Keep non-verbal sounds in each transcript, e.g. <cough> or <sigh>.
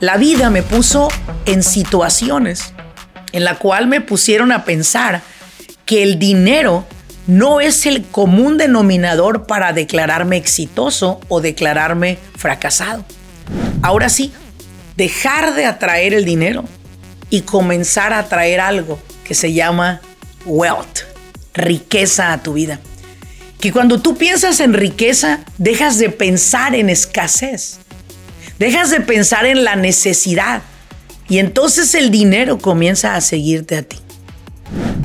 La vida me puso en situaciones en la cual me pusieron a pensar que el dinero no es el común denominador para declararme exitoso o declararme fracasado. Ahora sí, dejar de atraer el dinero y comenzar a atraer algo que se llama wealth, riqueza a tu vida. Que cuando tú piensas en riqueza, dejas de pensar en escasez, dejas de pensar en la necesidad y entonces el dinero comienza a seguirte a ti.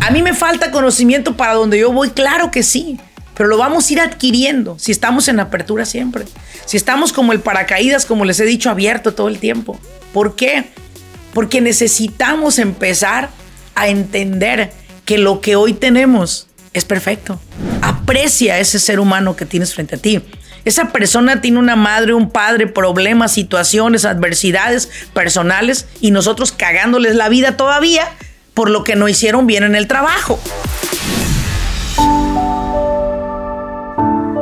A mí me falta conocimiento para donde yo voy, claro que sí, pero lo vamos a ir adquiriendo si estamos en apertura siempre. Si estamos como el paracaídas, como les he dicho, abierto todo el tiempo. ¿Por qué? Porque necesitamos empezar a entender que lo que hoy tenemos es perfecto. Aprecia ese ser humano que tienes frente a ti. Esa persona tiene una madre, un padre, problemas, situaciones, adversidades personales y nosotros cagándoles la vida todavía por lo que no hicieron bien en el trabajo.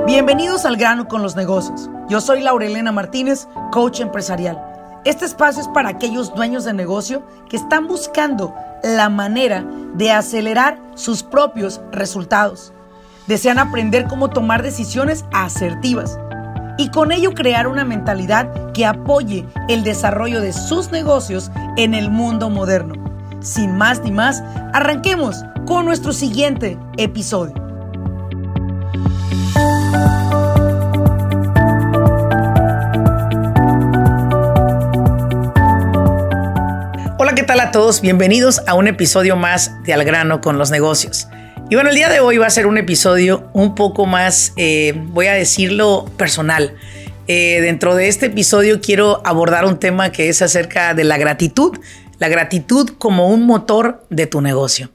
Bienvenidos al grano con los negocios. Yo soy Laurelena Martínez, coach empresarial. Este espacio es para aquellos dueños de negocio que están buscando la manera de acelerar sus propios resultados. Desean aprender cómo tomar decisiones asertivas y con ello crear una mentalidad que apoye el desarrollo de sus negocios en el mundo moderno. Sin más ni más, arranquemos con nuestro siguiente episodio. Hola, ¿qué tal a todos? Bienvenidos a un episodio más de Al grano con los negocios. Y bueno, el día de hoy va a ser un episodio un poco más, eh, voy a decirlo, personal. Eh, dentro de este episodio quiero abordar un tema que es acerca de la gratitud la gratitud como un motor de tu negocio.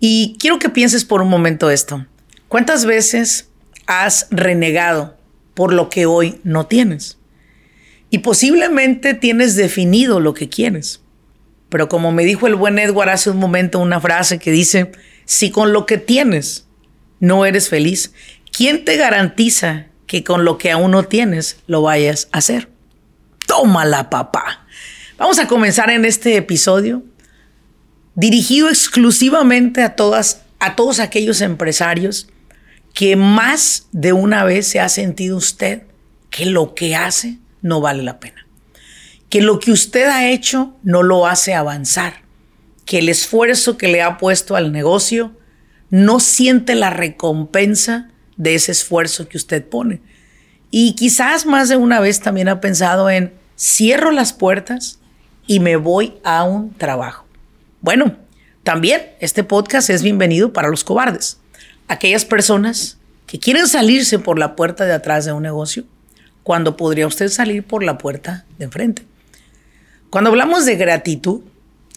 Y quiero que pienses por un momento esto. ¿Cuántas veces has renegado por lo que hoy no tienes? Y posiblemente tienes definido lo que quieres. Pero como me dijo el buen Edward hace un momento una frase que dice, si con lo que tienes no eres feliz, ¿quién te garantiza que con lo que aún no tienes lo vayas a hacer? Tómala, papá. Vamos a comenzar en este episodio dirigido exclusivamente a todas a todos aquellos empresarios que más de una vez se ha sentido usted que lo que hace no vale la pena. Que lo que usted ha hecho no lo hace avanzar. Que el esfuerzo que le ha puesto al negocio no siente la recompensa de ese esfuerzo que usted pone. Y quizás más de una vez también ha pensado en cierro las puertas y me voy a un trabajo. Bueno, también este podcast es bienvenido para los cobardes, aquellas personas que quieren salirse por la puerta de atrás de un negocio cuando podría usted salir por la puerta de enfrente. Cuando hablamos de gratitud,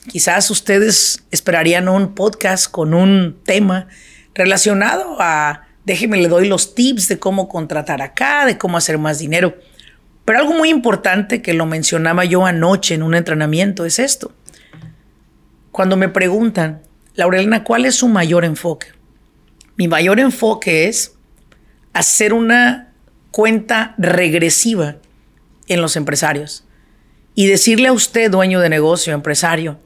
quizás ustedes esperarían un podcast con un tema relacionado a, déjeme le doy los tips de cómo contratar acá, de cómo hacer más dinero. Pero algo muy importante que lo mencionaba yo anoche en un entrenamiento es esto. Cuando me preguntan, Laurelena, ¿cuál es su mayor enfoque? Mi mayor enfoque es hacer una cuenta regresiva en los empresarios y decirle a usted, dueño de negocio, empresario,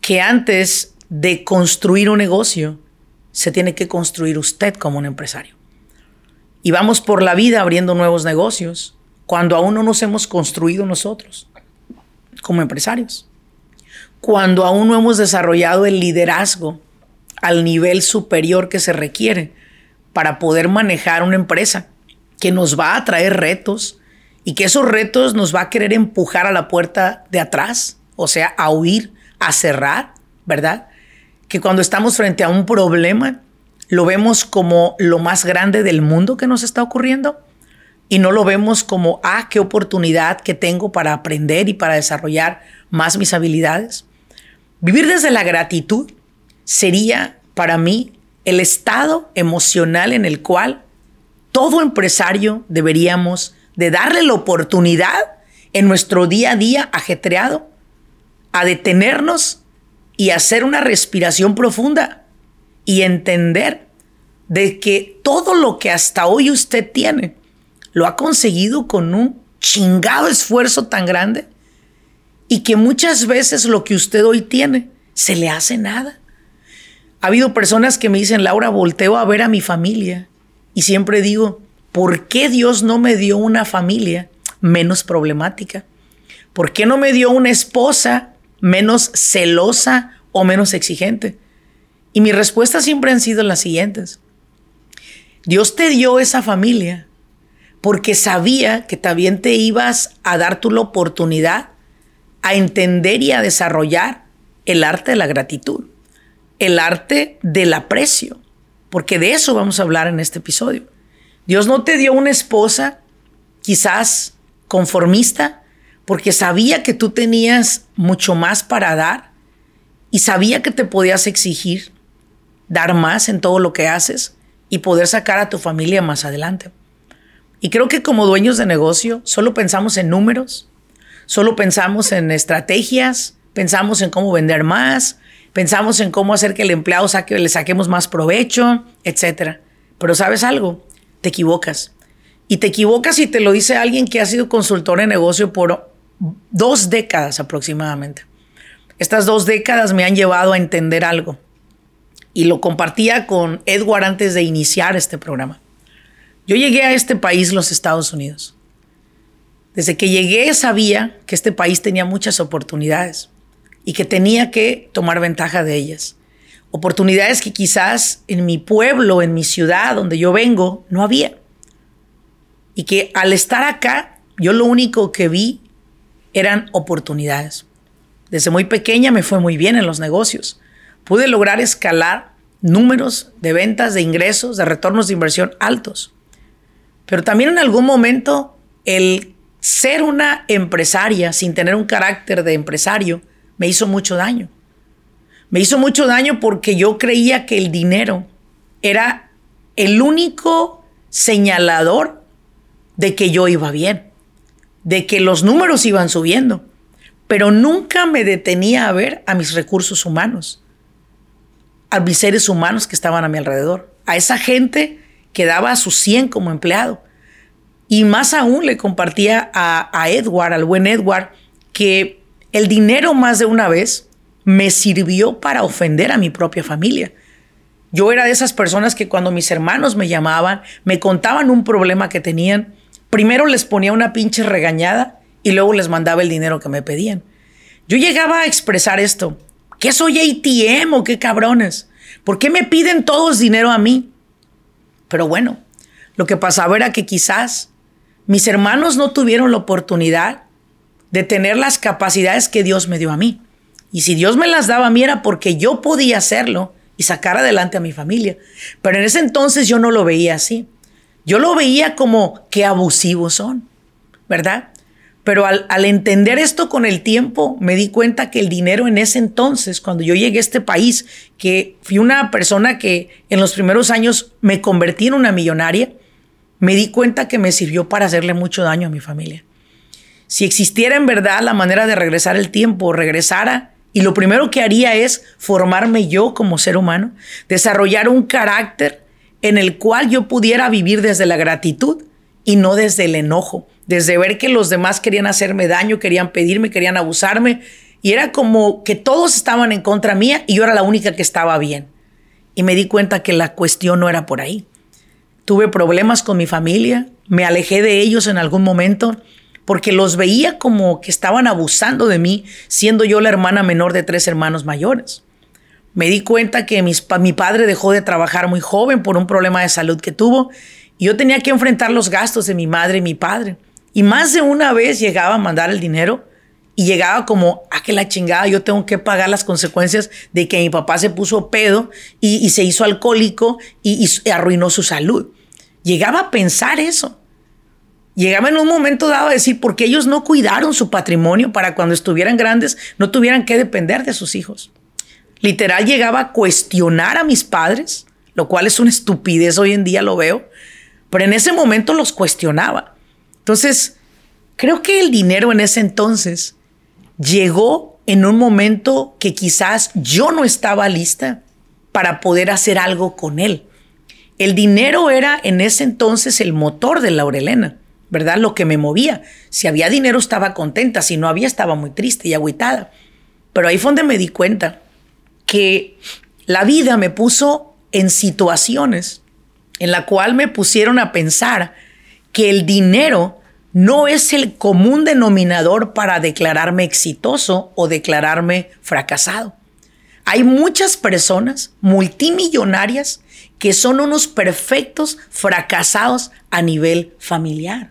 que antes de construir un negocio, se tiene que construir usted como un empresario. Y vamos por la vida abriendo nuevos negocios, cuando aún no nos hemos construido nosotros como empresarios, cuando aún no hemos desarrollado el liderazgo al nivel superior que se requiere para poder manejar una empresa que nos va a traer retos y que esos retos nos va a querer empujar a la puerta de atrás, o sea, a huir, a cerrar, ¿verdad? Que cuando estamos frente a un problema, lo vemos como lo más grande del mundo que nos está ocurriendo y no lo vemos como, ah, qué oportunidad que tengo para aprender y para desarrollar más mis habilidades. Vivir desde la gratitud sería para mí el estado emocional en el cual todo empresario deberíamos de darle la oportunidad en nuestro día a día ajetreado a detenernos y hacer una respiración profunda y entender de que todo lo que hasta hoy usted tiene lo ha conseguido con un chingado esfuerzo tan grande y que muchas veces lo que usted hoy tiene se le hace nada. Ha habido personas que me dicen, Laura, volteo a ver a mi familia y siempre digo, ¿por qué Dios no me dio una familia menos problemática? ¿Por qué no me dio una esposa menos celosa o menos exigente? Y mis respuestas siempre han sido las siguientes. Dios te dio esa familia porque sabía que también te ibas a dar tú la oportunidad a entender y a desarrollar el arte de la gratitud, el arte del aprecio, porque de eso vamos a hablar en este episodio. Dios no te dio una esposa quizás conformista porque sabía que tú tenías mucho más para dar y sabía que te podías exigir dar más en todo lo que haces y poder sacar a tu familia más adelante. Y creo que como dueños de negocio solo pensamos en números, solo pensamos en estrategias, pensamos en cómo vender más, pensamos en cómo hacer que el empleado saque, le saquemos más provecho, etc. Pero sabes algo, te equivocas. Y te equivocas y te lo dice alguien que ha sido consultor en negocio por dos décadas aproximadamente. Estas dos décadas me han llevado a entender algo. Y lo compartía con Edward antes de iniciar este programa. Yo llegué a este país, los Estados Unidos. Desde que llegué sabía que este país tenía muchas oportunidades y que tenía que tomar ventaja de ellas. Oportunidades que quizás en mi pueblo, en mi ciudad donde yo vengo, no había. Y que al estar acá, yo lo único que vi eran oportunidades. Desde muy pequeña me fue muy bien en los negocios. Pude lograr escalar números de ventas, de ingresos, de retornos de inversión altos. Pero también en algún momento el ser una empresaria sin tener un carácter de empresario me hizo mucho daño. Me hizo mucho daño porque yo creía que el dinero era el único señalador de que yo iba bien, de que los números iban subiendo, pero nunca me detenía a ver a mis recursos humanos, a mis seres humanos que estaban a mi alrededor, a esa gente que daba a su 100 como empleado. Y más aún le compartía a, a Edward, al buen Edward, que el dinero más de una vez me sirvió para ofender a mi propia familia. Yo era de esas personas que cuando mis hermanos me llamaban, me contaban un problema que tenían, primero les ponía una pinche regañada y luego les mandaba el dinero que me pedían. Yo llegaba a expresar esto. ¿Qué soy ATM o qué cabrones? ¿Por qué me piden todos dinero a mí? Pero bueno, lo que pasaba era que quizás mis hermanos no tuvieron la oportunidad de tener las capacidades que Dios me dio a mí. Y si Dios me las daba a mí era porque yo podía hacerlo y sacar adelante a mi familia. Pero en ese entonces yo no lo veía así. Yo lo veía como que abusivos son, ¿verdad? Pero al, al, entender esto con el tiempo, me di cuenta que el dinero en ese entonces, cuando yo llegué a este país, que fui una persona que en los primeros años me convertí en una millonaria, me di cuenta que me sirvió para hacerle mucho daño a mi familia. Si existiera en verdad la manera de regresar el tiempo, regresara y lo primero que haría es formarme yo como ser humano, desarrollar un carácter en el cual yo pudiera vivir desde la gratitud y no desde el enojo, desde ver que los demás querían hacerme daño, querían pedirme, querían abusarme, y era como que todos estaban en contra mía y yo era la única que estaba bien. Y me di cuenta que la cuestión no era por ahí. Tuve problemas con mi familia, me alejé de ellos en algún momento porque los veía como que estaban abusando de mí, siendo yo la hermana menor de tres hermanos mayores. Me di cuenta que mi padre dejó de trabajar muy joven por un problema de salud que tuvo y yo tenía que enfrentar los gastos de mi madre y mi padre. Y más de una vez llegaba a mandar el dinero y llegaba como, a ah, que la chingada, yo tengo que pagar las consecuencias de que mi papá se puso pedo y, se hizo alcohólico y arruinó su salud. Llegaba a pensar eso. Llegaba en un momento dado a decir, porque ellos no cuidaron su patrimonio para cuando estuvieran grandes no tuvieran que depender de sus hijos. Literal llegaba a cuestionar a mis padres, lo cual es una estupidez hoy en día lo veo, pero en ese momento los cuestionaba. Entonces, creo que el dinero en ese entonces llegó en un momento que quizás yo no estaba lista para poder hacer algo con él. El dinero era en ese entonces el motor de Laurelena. ¿verdad? Lo que me movía. Si había dinero estaba contenta, si no había estaba muy triste y agüitada. Pero ahí fue donde me di cuenta que la vida me puso en situaciones en la cual me pusieron a pensar que el dinero no es el común denominador para declararme exitoso o declararme fracasado. Hay muchas personas multimillonarias que son unos perfectos fracasados a nivel familiar.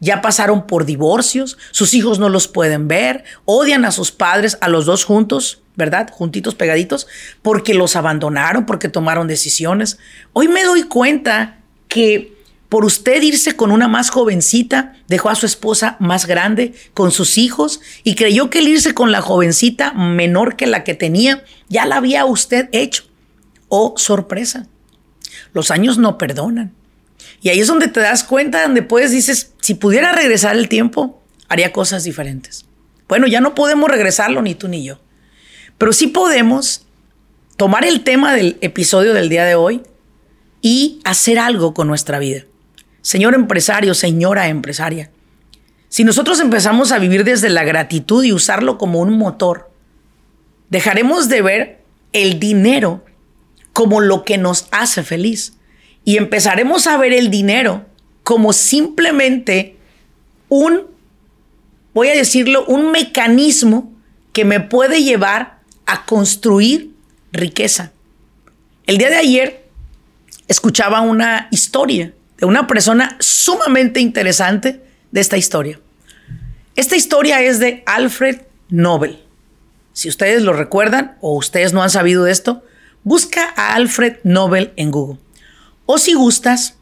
Ya pasaron por divorcios, sus hijos no los pueden ver, odian a sus padres, a los dos juntos, ¿verdad? Juntitos, pegaditos, porque los abandonaron, porque tomaron decisiones. Hoy me doy cuenta que por usted irse con una más jovencita, dejó a su esposa más grande, con sus hijos, y creyó que el irse con la jovencita menor que la que tenía, ya la había usted hecho. Oh, sorpresa. Los años no perdonan. Y ahí es donde te das cuenta, donde puedes, dices, si pudiera regresar el tiempo, haría cosas diferentes. Bueno, ya no podemos regresarlo ni tú ni yo. Pero sí podemos tomar el tema del episodio del día de hoy y hacer algo con nuestra vida. Señor empresario, señora empresaria, si nosotros empezamos a vivir desde la gratitud y usarlo como un motor, dejaremos de ver el dinero como lo que nos hace feliz y empezaremos a ver el dinero como simplemente un, voy a decirlo, un mecanismo que me puede llevar a construir riqueza. El día de ayer escuchaba una historia de una persona sumamente interesante de esta historia. Esta historia es de Alfred Nobel. Si ustedes lo recuerdan o ustedes no han sabido de esto, busca a Alfred Nobel en Google. O si gustas,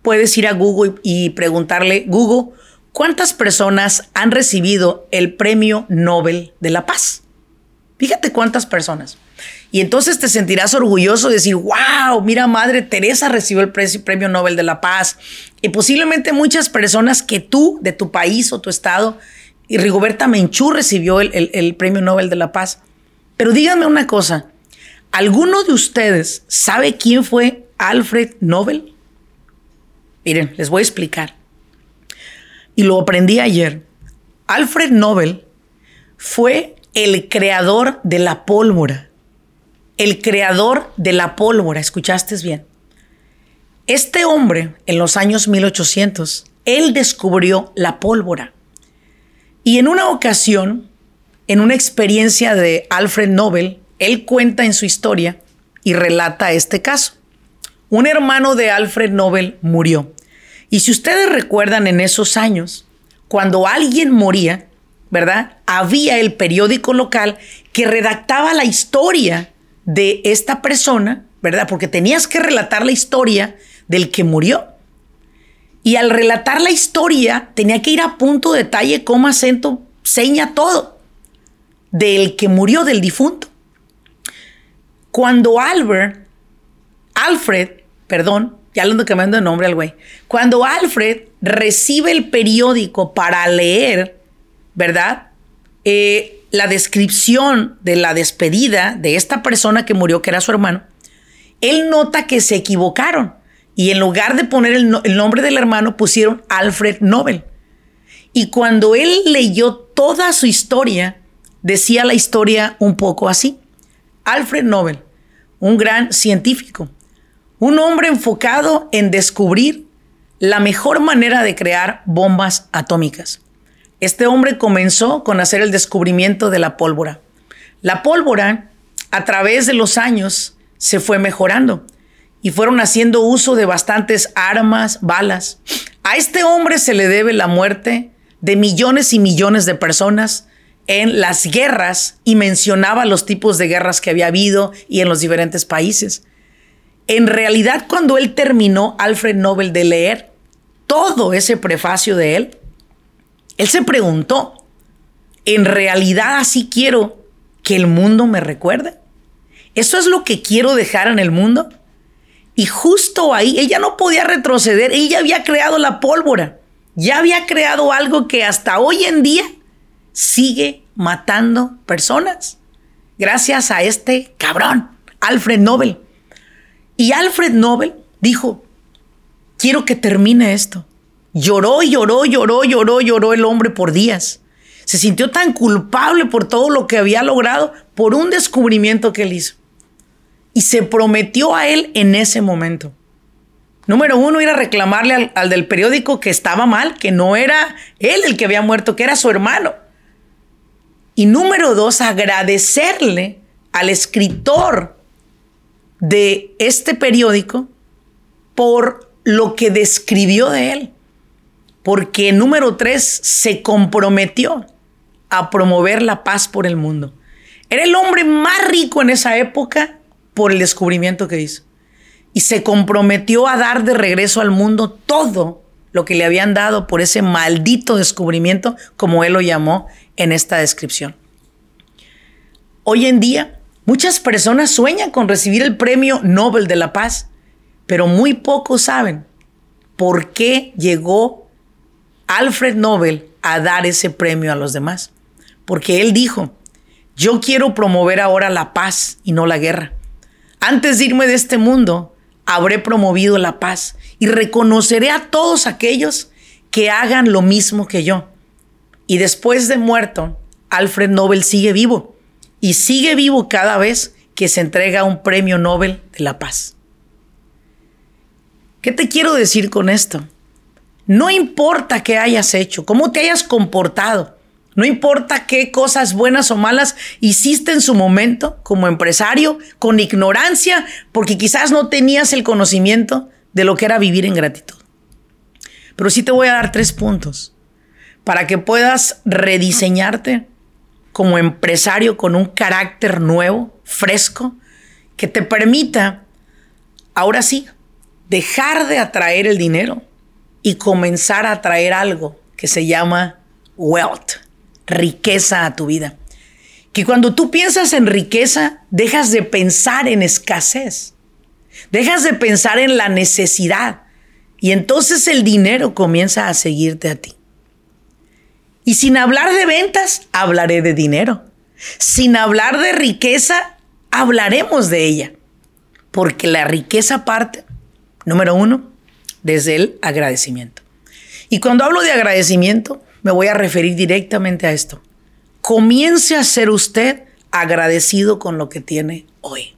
puedes ir a Google y preguntarle, Google, ¿cuántas personas han recibido el Premio Nobel de la Paz? Fíjate cuántas personas. Y entonces te sentirás orgulloso de decir, wow, mira, Madre Teresa recibió el Premio Nobel de la Paz. Y posiblemente muchas personas que tú, de tu país o tu estado, y Rigoberta Menchú recibió el, el Premio Nobel de la Paz. Pero díganme una cosa, ¿alguno de ustedes sabe quién fue Alfred Nobel? Miren, les voy a explicar. Y lo aprendí ayer. Alfred Nobel fue el creador de la pólvora el creador de la pólvora, escuchaste bien. Este hombre, en los años 1800, él descubrió la pólvora. Y en una ocasión, en una experiencia de Alfred Nobel, él cuenta en su historia y relata este caso. Un hermano de Alfred Nobel murió. Y si ustedes recuerdan en esos años, cuando alguien moría, ¿verdad? Había el periódico local que redactaba la historia de esta persona, ¿verdad? Porque tenías que relatar la historia del que murió. Y al relatar la historia, tenía que ir a punto, detalle, coma, acento, seña, todo. Del que murió, del difunto. Cuando Albert, Alfred, perdón, ya lo ando cambiando de nombre al güey. Cuando Alfred recibe el periódico para leer, ¿verdad? Eh, la descripción de la despedida de esta persona que murió, que era su hermano, él nota que se equivocaron y en lugar de poner el, nombre del hermano pusieron Alfred Nobel. Y cuando él leyó toda su historia, decía la historia un poco así. Alfred Nobel, un gran científico, un hombre enfocado en descubrir la mejor manera de crear bombas atómicas. Este hombre comenzó con hacer el descubrimiento de la pólvora. La pólvora, a través de los años, se fue mejorando y fueron haciendo uso de bastantes armas, balas. A este hombre se le debe la muerte de millones y millones de personas en las guerras y mencionaba los tipos de guerras que había habido y en los diferentes países. En realidad, cuando él terminó Alfred Nobel de leer todo ese prefacio de él, él se preguntó, ¿en realidad así quiero que el mundo me recuerde? ¿Eso es lo que quiero dejar en el mundo? Y justo ahí, ella no podía retroceder, ella había creado la pólvora, ya había creado algo que hasta hoy en día sigue matando personas, gracias a este cabrón, Alfred Nobel. Y Alfred Nobel dijo, quiero que termine esto. Lloró lloró, lloró, lloró, lloró el hombre por días. Se sintió tan culpable por todo lo que había logrado por un descubrimiento que él hizo. Y se prometió a él en ese momento. Número uno, ir a reclamarle al, al, del periódico que estaba mal, que no era él el que había muerto, que era su hermano. Y número dos, agradecerle al escritor de este periódico por lo que describió de él. Porque número tres, se comprometió a promover la paz por el mundo. Era el hombre más rico en esa época por el descubrimiento que hizo. Y se comprometió a dar de regreso al mundo todo lo que le habían dado por ese maldito descubrimiento, como él lo llamó en esta descripción. Hoy en día, muchas personas sueñan con recibir el premio Nobel de la Paz, pero muy pocos saben por qué llegó Alfred Nobel a dar ese premio a los demás. Porque él dijo, yo quiero promover ahora la paz y no la guerra. Antes de irme de este mundo, habré promovido la paz y reconoceré a todos aquellos que hagan lo mismo que yo. Y después de muerto, Alfred Nobel sigue vivo y sigue vivo cada vez que se entrega un premio Nobel de la paz. ¿Qué te quiero decir con esto? No importa qué hayas hecho, cómo te hayas comportado, no importa qué cosas buenas o malas hiciste en su momento como empresario, con ignorancia, porque quizás no tenías el conocimiento de lo que era vivir en gratitud. Pero sí te voy a dar tres puntos para que puedas rediseñarte como empresario con un carácter nuevo, fresco, que te permita, ahora sí, dejar de atraer el dinero y comenzar a atraer algo que se llama wealth, riqueza a tu vida. Que cuando tú piensas en riqueza, dejas de pensar en escasez, dejas de pensar en la necesidad y entonces el dinero comienza a seguirte a ti. Y sin hablar de ventas, hablaré de dinero. Sin hablar de riqueza, hablaremos de ella. Porque la riqueza parte, número uno, desde el agradecimiento. Y cuando hablo de agradecimiento, me voy a referir directamente a esto. Comience a ser usted agradecido con lo que tiene hoy.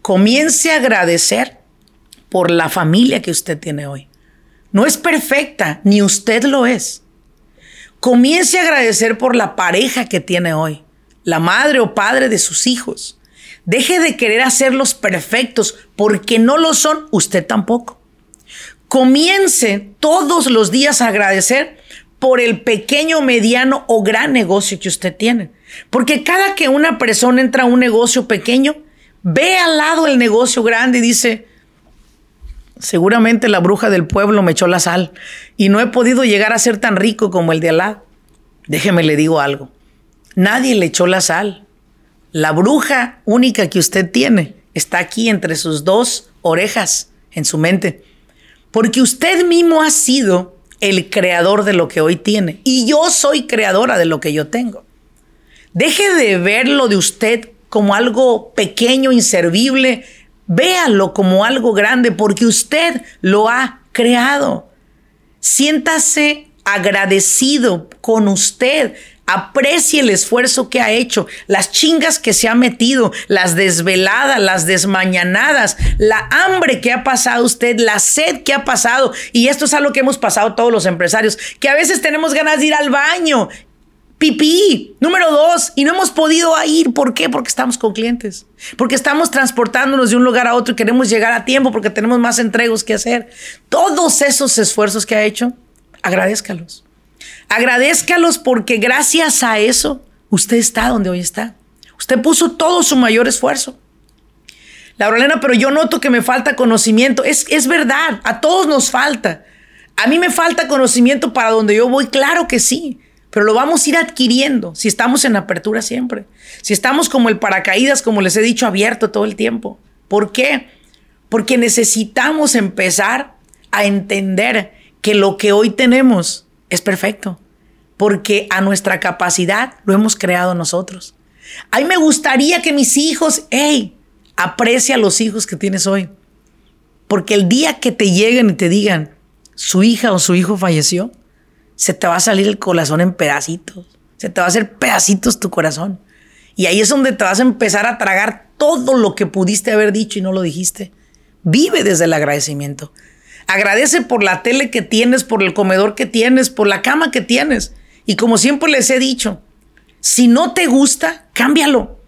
Comience a agradecer por la familia que usted tiene hoy. No es perfecta, ni usted lo es. Comience a agradecer por la pareja que tiene hoy, la madre o padre de sus hijos. Deje de querer hacerlos perfectos porque no lo son usted tampoco. Comience todos los días a agradecer por el pequeño, mediano o gran negocio que usted tiene. Porque cada que una persona entra a un negocio pequeño, ve al lado el negocio grande y dice, seguramente la bruja del pueblo me echó la sal y no he podido llegar a ser tan rico como el de al lado. Déjeme le digo algo. Nadie le echó la sal. La bruja única que usted tiene está aquí entre sus dos orejas en su mente. Porque usted mismo ha sido el creador de lo que hoy tiene. Y yo soy creadora de lo que yo tengo. Deje de verlo de usted como algo pequeño, inservible. Véalo como algo grande porque usted lo ha creado. Siéntase agradecido con usted Aprecie el esfuerzo que ha hecho, las chingas que se ha metido, las desveladas, las desmañanadas, la hambre que ha pasado usted, la sed que ha pasado. Y esto es algo que hemos pasado todos los empresarios, que a veces tenemos ganas de ir al baño. Pipí, número dos, y no hemos podido ir. ¿Por qué? Porque estamos con clientes. Porque estamos transportándonos de un lugar a otro y queremos llegar a tiempo porque tenemos más entregos que hacer. Todos esos esfuerzos que ha hecho, agradezcalos. Agradezcalos porque gracias a eso usted está donde hoy está. Usted puso todo su mayor esfuerzo. Laurelena, pero yo noto que me falta conocimiento. Es, es verdad, a todos nos falta. A mí me falta conocimiento para donde yo voy, claro que sí, pero lo vamos a ir adquiriendo si estamos en apertura siempre. Si estamos como el paracaídas, como les he dicho, abierto todo el tiempo. ¿Por qué? Porque necesitamos empezar a entender que lo que hoy tenemos es perfecto, porque a nuestra capacidad lo hemos creado nosotros. A mí me gustaría que mis hijos, hey, aprecia a los hijos que tienes hoy. Porque el día que te lleguen y te digan, su hija o su hijo falleció, se te va a salir el corazón en pedacitos. Se te va a hacer pedacitos tu corazón. Y ahí es donde te vas a empezar a tragar todo lo que pudiste haber dicho y no lo dijiste. Vive desde el agradecimiento. Agradece por la tele que tienes, por el comedor que tienes, por la cama que tienes. Y como siempre les he dicho, si no te gusta, cámbialo.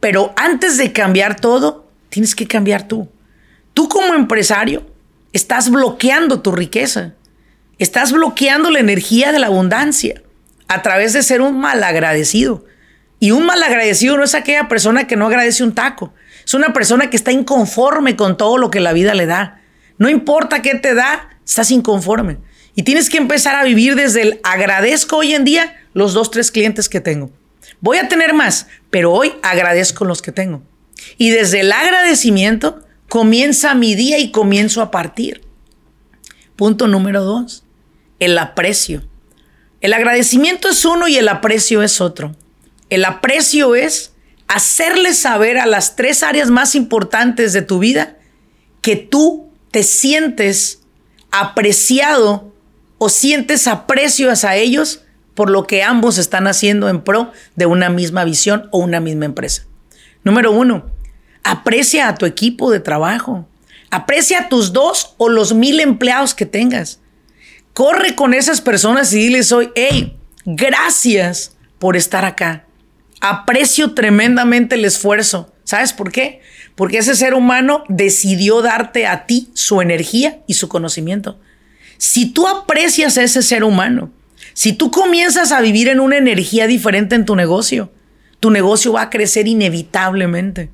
Pero antes de cambiar todo, tienes que cambiar tú. Tú como empresario estás bloqueando tu riqueza. Estás bloqueando la energía de la abundancia a través de ser un malagradecido. Y un malagradecido no es aquella persona que no agradece un taco. Es una persona que está inconforme con todo lo que la vida le da. No importa qué te da, estás inconforme. Y tienes que empezar a vivir desde el agradezco hoy en día los dos, tres clientes que tengo. Voy a tener más, pero hoy agradezco los que tengo. Y desde el agradecimiento comienza mi día y comienzo a partir. Punto número dos, el aprecio. El agradecimiento es uno y el aprecio es otro. El aprecio es hacerle saber a las tres áreas más importantes de tu vida que tú te sientes apreciado o sientes aprecio hacia ellos por lo que ambos están haciendo en pro de una misma visión o una misma empresa. Número uno, aprecia a tu equipo de trabajo. Aprecia a tus dos o los mil empleados que tengas. Corre con esas personas y diles hoy, hey, gracias por estar acá. Aprecio tremendamente el esfuerzo. ¿Sabes por qué? Porque ese ser humano decidió darte a ti su energía y su conocimiento. Si tú aprecias a ese ser humano, si tú comienzas a vivir en una energía diferente en tu negocio, tu negocio va a crecer inevitablemente.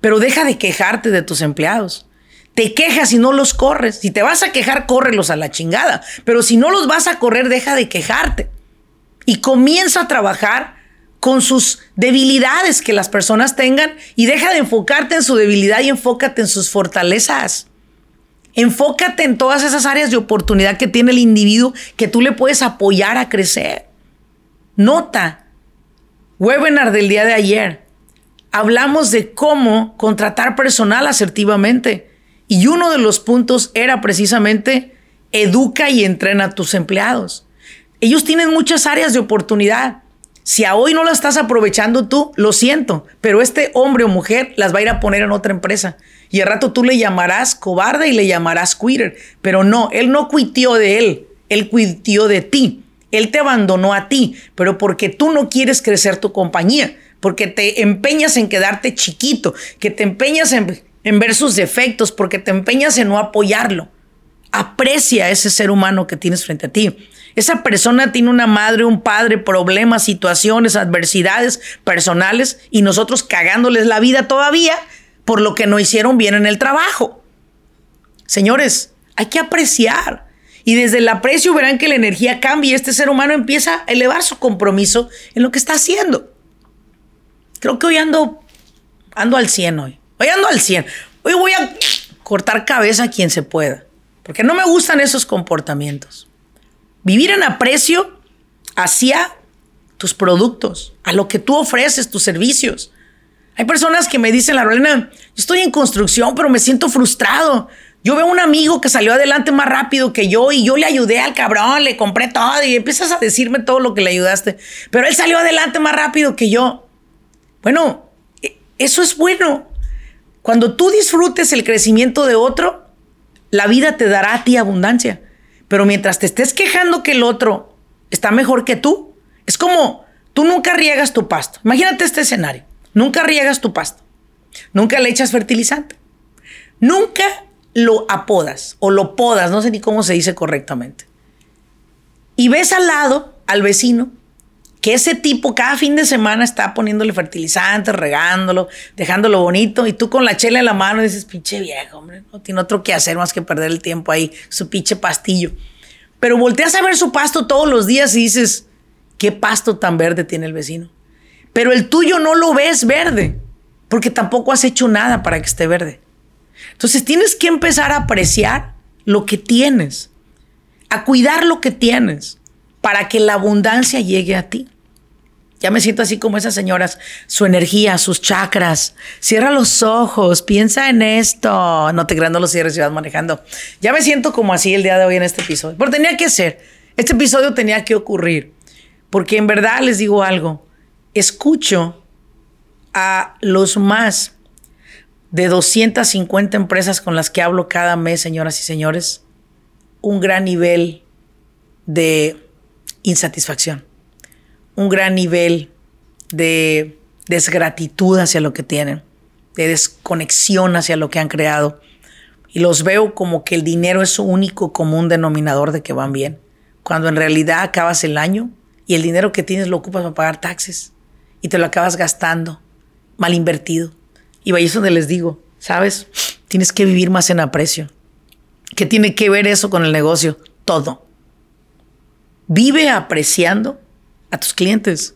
Pero deja de quejarte de tus empleados. Te quejas y no los corres. Si te vas a quejar, córrelos a la chingada. Pero si no los vas a correr, deja de quejarte. Y comienza a trabajar con sus debilidades que las personas tengan y deja de enfocarte en su debilidad y enfócate en sus fortalezas. Enfócate en todas esas áreas de oportunidad que tiene el individuo que tú le puedes apoyar a crecer. Nota, webinar del día de ayer. Hablamos de cómo contratar personal asertivamente. Y uno de los puntos era precisamente educa y entrena a tus empleados. Ellos tienen muchas áreas de oportunidad. Si a hoy no la estás aprovechando tú, lo siento, pero este hombre o mujer las va a ir a poner en otra empresa. Y al rato tú le llamarás cobarde y le llamarás quitter. Pero no, él no cuitió de él, él cuitió de ti. Él te abandonó a ti, pero porque tú no quieres crecer tu compañía, porque te empeñas en quedarte chiquito, que te empeñas en, en ver sus defectos, porque te empeñas en no apoyarlo. Aprecia a ese ser humano que tienes frente a ti. Esa persona tiene una madre, un padre, problemas, situaciones, adversidades personales y nosotros cagándoles la vida todavía por lo que no hicieron bien en el trabajo. Señores, hay que apreciar. Y desde el aprecio verán que la energía cambia y este ser humano empieza a elevar su compromiso en lo que está haciendo. Creo que hoy ando, ando al 100 hoy. Hoy ando al 100. Hoy voy a cortar cabeza a quien se pueda. Porque no me gustan esos comportamientos. Vivir en aprecio hacia tus productos, a lo que tú ofreces, tus servicios. Hay personas que me dicen, la Rolena, yo estoy en construcción, pero me siento frustrado. Yo veo un amigo que salió adelante más rápido que yo y yo le ayudé al cabrón, le compré todo y empiezas a decirme todo lo que le ayudaste. Pero él salió adelante más rápido que yo. Bueno, e, eso es bueno. Cuando tú disfrutes el crecimiento de otro, la vida te dará a ti abundancia. Pero mientras te estés quejando que el otro está mejor que tú, es como tú nunca riegas tu pasto. Imagínate este escenario. Nunca riegas tu pasto. Nunca le echas fertilizante. Nunca lo apodas o lo podas, no sé ni cómo se dice correctamente. Y ves al lado al vecino que ese tipo cada fin de semana está poniéndole fertilizante, regándolo, dejándolo bonito, y tú con la chela en la mano dices, pinche viejo, hombre, no tiene otro que hacer más que perder el tiempo ahí, su pinche pastillo. Pero volteas a ver su pasto todos los días y dices, ¿qué pasto tan verde tiene el vecino? Pero el tuyo no lo ves verde, porque tampoco has hecho nada para que esté verde. Entonces tienes que empezar a apreciar lo que tienes, a cuidar lo que tienes, para que la abundancia llegue a ti. Ya me siento así como esas señoras, su energía, sus chakras. Cierra los ojos, piensa en esto. No te creas, no lo cierres si vas manejando. Ya me siento como así el día de hoy en este episodio. Pero tenía que ser. Este episodio tenía que ocurrir. Porque en verdad les digo algo. Escucho a los más de 250 empresas con las que hablo cada mes, señoras y señores, un gran nivel de insatisfacción un gran nivel de desgratitud hacia lo que tienen, de desconexión hacia lo que han creado. Y los veo como que el dinero es su único común denominador de que van bien, cuando en realidad acabas el año y el dinero que tienes lo ocupas para pagar taxes y te lo acabas gastando, mal invertido. Y ahí es donde les digo, ¿sabes? Tienes que vivir más en aprecio. ¿Qué tiene que ver eso con el negocio? Todo. Vive apreciando a tus clientes.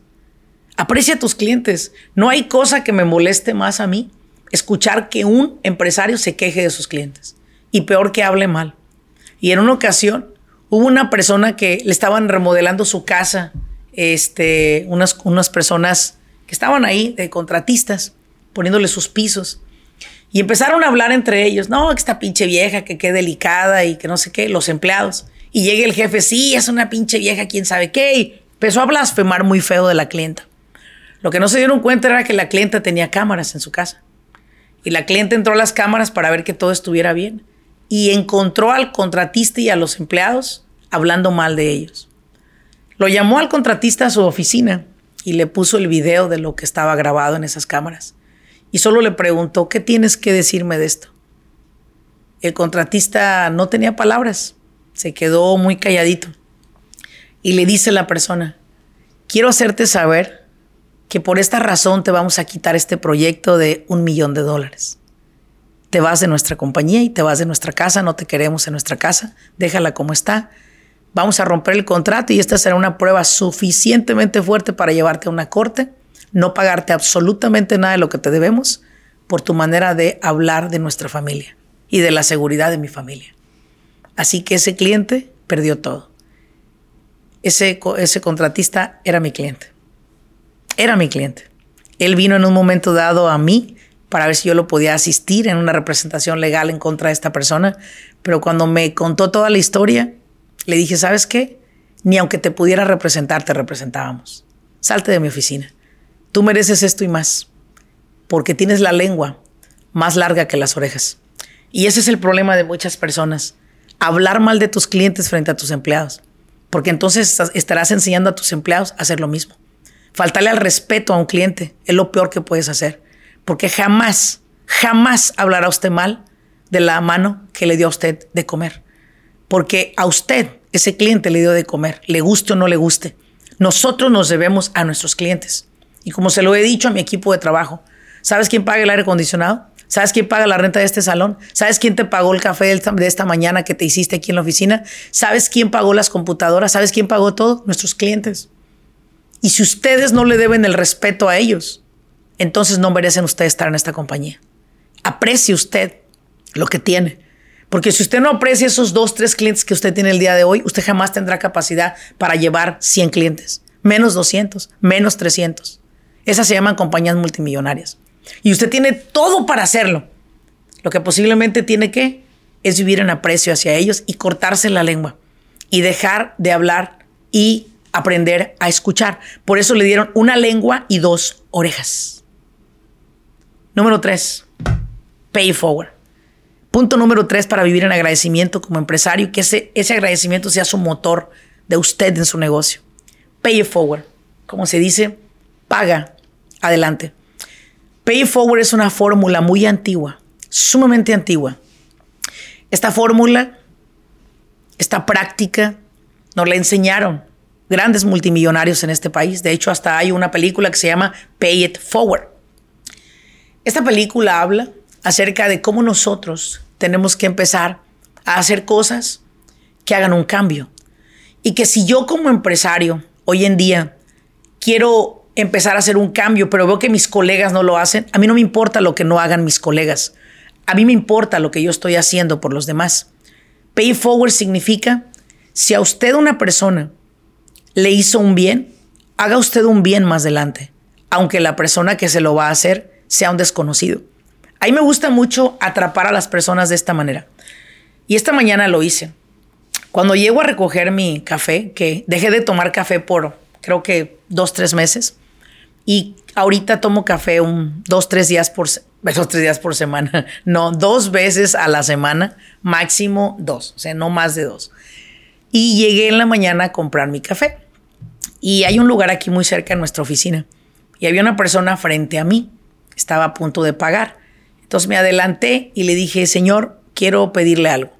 Aprecia a tus clientes. No hay cosa que me moleste más a mí escuchar que un empresario se queje de sus clientes. Y peor que hable mal. Y en una ocasión hubo una persona que le estaban remodelando su casa, este, unas, unas personas que estaban ahí de contratistas, poniéndole sus pisos. Y empezaron a hablar entre ellos, no, que esta pinche vieja, que qué delicada y que no sé qué, los empleados. Y llega el jefe, sí, es una pinche vieja, quién sabe qué. Empezó a blasfemar muy feo de la clienta. Lo que no se dieron cuenta era que la clienta tenía cámaras en su casa. Y la clienta entró a las cámaras para ver que todo estuviera bien. Y encontró al contratista y a los empleados hablando mal de ellos. Lo llamó al contratista a su oficina y le puso el video de lo que estaba grabado en esas cámaras. Y solo le preguntó, ¿qué tienes que decirme de esto? El contratista no tenía palabras, se quedó muy calladito y le dice la persona, quiero hacerte saber que por esta razón te vamos a quitar este proyecto de un millón de dólares. Te vas de nuestra compañía y te vas de nuestra casa, no te queremos en nuestra casa, déjala como está. Vamos a romper el contrato y esta será una prueba suficientemente fuerte para llevarte a una corte, no pagarte absolutamente nada de lo que te debemos por tu manera de hablar de nuestra familia y de la seguridad de mi familia. Así que ese cliente perdió todo ese, ese contratista era mi cliente. Era mi cliente. Él vino en un momento dado a mí para ver si yo lo podía asistir en una representación legal en contra de esta persona, pero cuando me contó toda la historia, le dije, ¿sabes qué? Ni aunque te pudiera representar, te representábamos. Salte de mi oficina. Tú mereces esto y más, porque tienes la lengua más larga que las orejas. Y ese es el problema de muchas personas, hablar mal de tus clientes frente a tus empleados porque entonces estarás enseñando a tus empleados a hacer lo mismo. Faltarle al respeto a un cliente es lo peor que puedes hacer, porque jamás, jamás hablará usted mal de la mano que le dio a usted de comer, porque a usted ese cliente le dio de comer, le guste o no le guste. Nosotros nos debemos a nuestros clientes. Y como se lo he dicho a mi equipo de trabajo, ¿sabes quién paga el aire acondicionado? ¿Sabes quién paga la renta de este salón? ¿Sabes quién te pagó el café de esta mañana que te hiciste aquí en la oficina? ¿Sabes quién pagó las computadoras? ¿Sabes quién pagó todo? Nuestros clientes. Y si ustedes no le deben el respeto a ellos, entonces no merecen ustedes estar en esta compañía. Aprecie usted lo que tiene. Porque si usted no aprecia esos dos, tres clientes que usted tiene el día de hoy, usted jamás tendrá capacidad para llevar 100 clientes. Menos 200, menos 300. Esas se llaman compañías multimillonarias. Y usted tiene todo para hacerlo. Lo que posiblemente tiene que es vivir en aprecio hacia ellos y cortarse la lengua y dejar de hablar y aprender a escuchar. Por eso le dieron una lengua y dos orejas. Número tres, pay forward. Punto número tres para vivir en agradecimiento como empresario, que ese, ese agradecimiento sea su motor de usted en su negocio. Pay forward. Como se dice, paga adelante. Pay Forward es una fórmula muy antigua, sumamente antigua. Esta fórmula, esta práctica, nos la enseñaron grandes multimillonarios en este país. De hecho, hasta hay una película que se llama Pay It Forward. Esta película habla acerca de cómo nosotros tenemos que empezar a hacer cosas que hagan un cambio. Y que si yo como empresario hoy en día quiero empezar a hacer un cambio, pero veo que mis colegas no lo hacen, a mí no me importa lo que no hagan mis colegas. A mí me importa lo que yo estoy haciendo por los demás. Pay forward significa, si a usted una persona le hizo un bien, haga usted un bien más adelante, aunque la persona que se lo va a hacer sea un desconocido. A mí me gusta mucho atrapar a las personas de esta manera. Y esta mañana lo hice. Cuando llego a recoger mi café, que dejé de tomar café por creo que dos, tres meses, y ahorita tomo café un dos, tres días por, <laughs> dos, tres días por semana, no, dos veces a la semana, máximo dos, o sea, no más de dos. Y llegué en la mañana a comprar mi café. Y hay un lugar aquí muy cerca de nuestra oficina. Y había una persona frente a mí. Estaba a punto de pagar. Entonces me adelanté y le dije, Señor, quiero pedirle algo.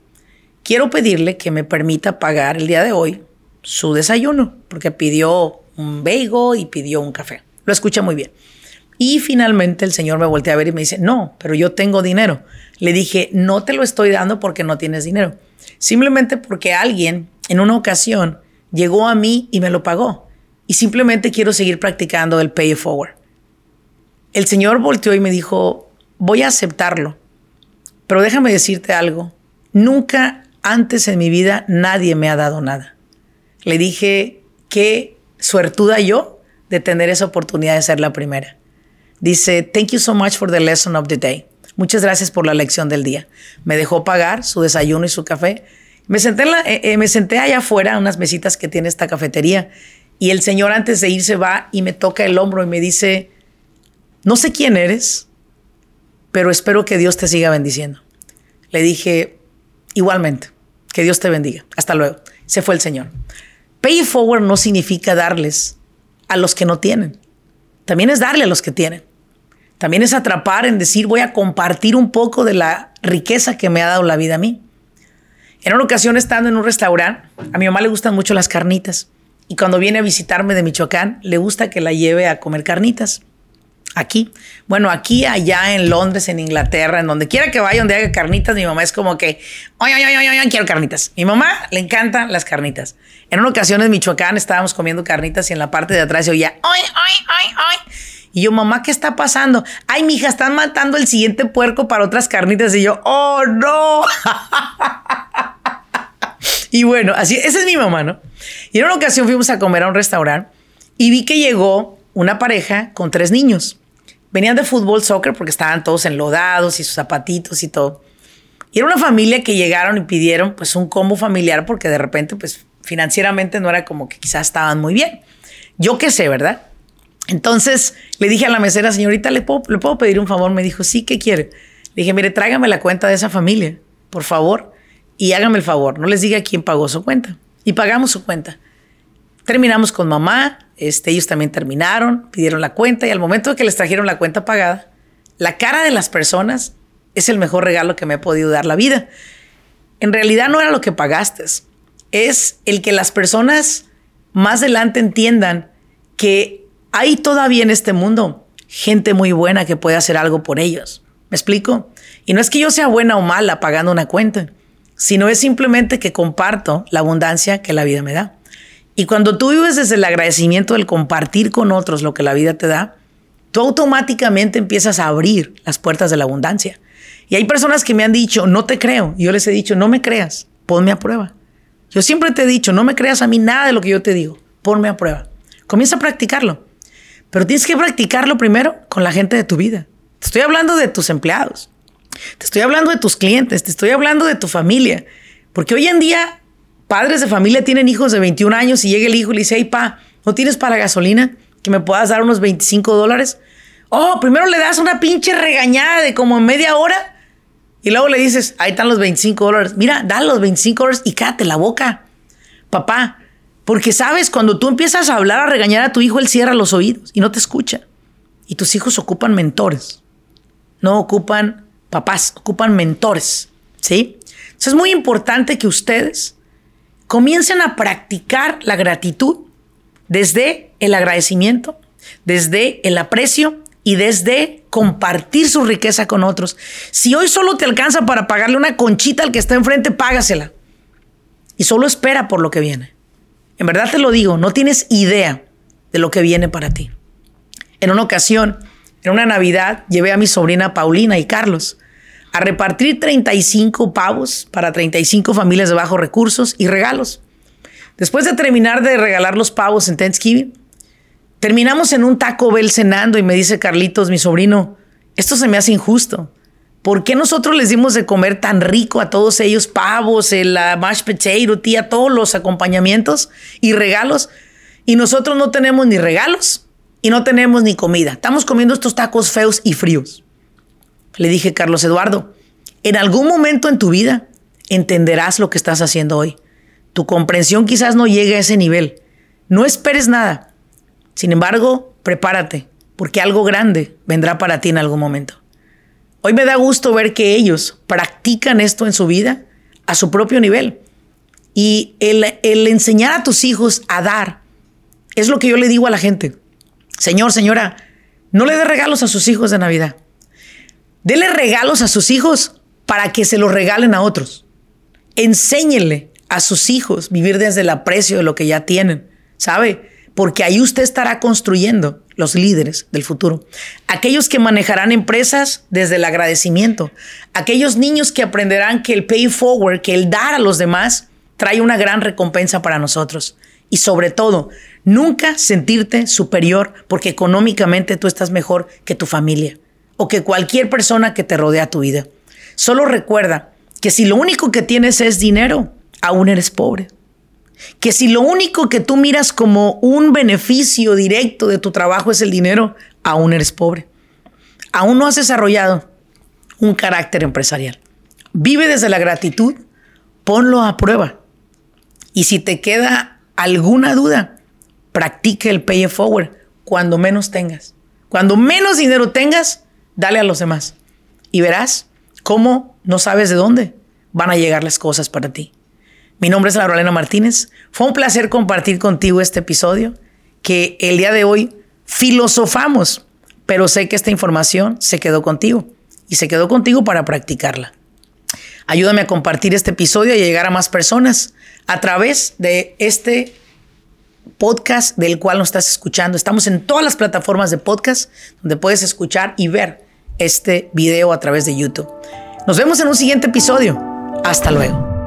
Quiero pedirle que me permita pagar el día de hoy su desayuno, porque pidió un bagel y pidió un café. Lo escucha muy bien. Y finalmente el Señor me voltea a ver y me dice, no, pero yo tengo dinero. Le dije, no te lo estoy dando porque no tienes dinero. Simplemente porque alguien en una ocasión llegó a mí y me lo pagó y simplemente quiero seguir practicando el pay forward. El Señor volteó y me dijo, voy a aceptarlo, pero déjame decirte algo, nunca antes en mi vida nadie me ha dado nada. Le dije, qué suertuda yo de tener esa oportunidad de ser la primera. Dice, thank you so much for the lesson of the day. Muchas gracias por la lección del día. Me dejó pagar su desayuno y su café. Me senté, eh, eh, me senté allá afuera, en unas mesitas que tiene esta cafetería, y el Señor antes de irse va y me toca el hombro y me dice, no sé quién eres, pero espero que Dios te siga bendiciendo. Le dije, igualmente, que Dios te bendiga. Hasta luego. Se fue el Señor. Pay forward no significa darles a los que no tienen. También es darle a los que tienen. También es atrapar en decir, voy a compartir un poco de la riqueza que me ha dado la vida a mí. En una ocasión estando en un restaurante, a mi mamá le gustan mucho las carnitas. Y cuando viene a visitarme de Michoacán, le gusta que la lleve a comer carnitas. Aquí. Bueno, aquí, allá en Londres, en Inglaterra, en donde quiera que vaya, donde haga carnitas, mi mamá es como que, oye, oye, oye, oye, quiero carnitas. Mi mamá le encantan las carnitas. En una ocasión en Michoacán estábamos comiendo carnitas y en la parte de atrás se oía, oye, oye, oye, oye. Y yo, mamá, ¿qué está pasando? Ay, mija, están matando el siguiente puerco para otras carnitas. Y yo, oh, no. <laughs> y bueno, así, esa es mi mamá, ¿no? Y en una ocasión fuimos a comer a un restaurante y vi que llegó una pareja con tres niños. Venían de fútbol, soccer, porque estaban todos enlodados y sus zapatitos y todo. Y era una familia que llegaron y pidieron pues un combo familiar porque de repente pues financieramente no era como que quizás estaban muy bien. Yo qué sé, ¿verdad? Entonces le dije a la mesera, señorita, ¿le puedo, ¿le puedo pedir un favor? Me dijo, sí, ¿qué quiere? Le dije, mire, tráigame la cuenta de esa familia, por favor, y hágame el favor, no les diga quién pagó su cuenta y pagamos su cuenta. Terminamos con mamá, este, ellos también terminaron, pidieron la cuenta y al momento de que les trajeron la cuenta pagada, la cara de las personas es el mejor regalo que me ha podido dar la vida. En realidad no era lo que pagaste, es el que las personas más adelante entiendan que hay todavía en este mundo gente muy buena que puede hacer algo por ellos. ¿Me explico? Y no es que yo sea buena o mala pagando una cuenta sino es simplemente que comparto la abundancia que la vida me da. Y cuando tú vives desde el agradecimiento del compartir con otros lo que la vida te da, tú automáticamente empiezas a abrir las puertas de la abundancia. Y hay personas que me han dicho, no te creo. Yo les he dicho, no me creas, ponme a prueba. Yo siempre te he dicho, no me creas a mí nada de lo que yo te digo, ponme a prueba. Comienza a practicarlo. Pero tienes que practicarlo primero con la gente de tu vida. Te estoy hablando de tus empleados. Te estoy hablando de tus clientes, te estoy hablando de tu familia. Porque hoy en día, padres de familia tienen hijos de 21 años y llega el hijo y le dice, hey, pa, ¿no tienes para gasolina? Que me puedas dar unos 25 dólares. Oh, primero le das una pinche regañada de como media hora y luego le dices, ahí están los 25 dólares. Mira, da los 25 dólares y cállate la boca. Papá, porque sabes, cuando tú empiezas a hablar, a regañar a tu hijo, él cierra los oídos y no te escucha. Y tus hijos ocupan mentores, no ocupan papás, ocupan mentores, ¿sí? Entonces es muy importante que ustedes comiencen a practicar la gratitud desde el agradecimiento, desde el aprecio y desde compartir su riqueza con otros. Si hoy solo te alcanza para pagarle una conchita al que está enfrente, págasela. Y solo espera por lo que viene. En verdad te lo digo, no tienes idea de lo que viene para ti. En una ocasión, en una Navidad llevé a mi sobrina Paulina y Carlos a repartir 35 pavos para 35 familias de bajos recursos y regalos. Después de terminar de regalar los pavos en Thanksgiving, Terminamos en un Taco Bell cenando y me dice Carlitos, mi sobrino, esto se me hace injusto. ¿Por qué nosotros les dimos de comer tan rico a todos ellos pavos, el mashed potato, tía, todos los acompañamientos y regalos? Y nosotros no tenemos ni regalos y no tenemos ni comida. Estamos comiendo estos tacos feos y fríos. Le dije, Carlos Eduardo, en algún momento en tu vida entenderás lo que estás haciendo hoy. Tu comprensión quizás no llegue a ese nivel. No esperes nada. Sin embargo, prepárate, porque algo grande vendrá para ti en algún momento. Hoy me da gusto ver que ellos practican esto en su vida a su propio nivel. Y el, enseñar a tus hijos a dar es lo que yo le digo a la gente. Señor, señora, no le dé regalos a sus hijos de Navidad. Dele regalos a sus hijos para que se los regalen a otros. Enséñele a sus hijos vivir desde el aprecio de lo que ya tienen, ¿sabe? Porque ahí usted estará construyendo los líderes del futuro. Aquellos que manejarán empresas desde el agradecimiento. Aquellos niños que aprenderán que el pay forward, que el dar a los demás, trae una gran recompensa para nosotros. Y sobre todo, nunca sentirte superior porque económicamente tú estás mejor que tu familia o que cualquier persona que te rodea tu vida. Solo recuerda que si lo único que tienes es dinero, aún eres pobre que si lo único que tú miras como un beneficio directo de tu trabajo es el dinero, aún eres pobre. Aún no has desarrollado un carácter empresarial. Vive desde la gratitud, ponlo a prueba. Y si te queda alguna duda, practique el pay it forward cuando menos tengas. Cuando menos dinero tengas, dale a los demás. Y verás cómo no sabes de dónde van a llegar las cosas para ti. Mi nombre es Laurelena Martínez. Fue un placer compartir contigo este episodio que el día de hoy filosofamos, pero sé que esta información se quedó contigo y se quedó contigo para practicarla. Ayúdame a compartir este episodio y llegar a más personas a través de este podcast del cual nos estás escuchando. Estamos en todas las plataformas de podcast donde puedes escuchar y ver este video a través de YouTube. Nos vemos en un siguiente episodio. Hasta luego.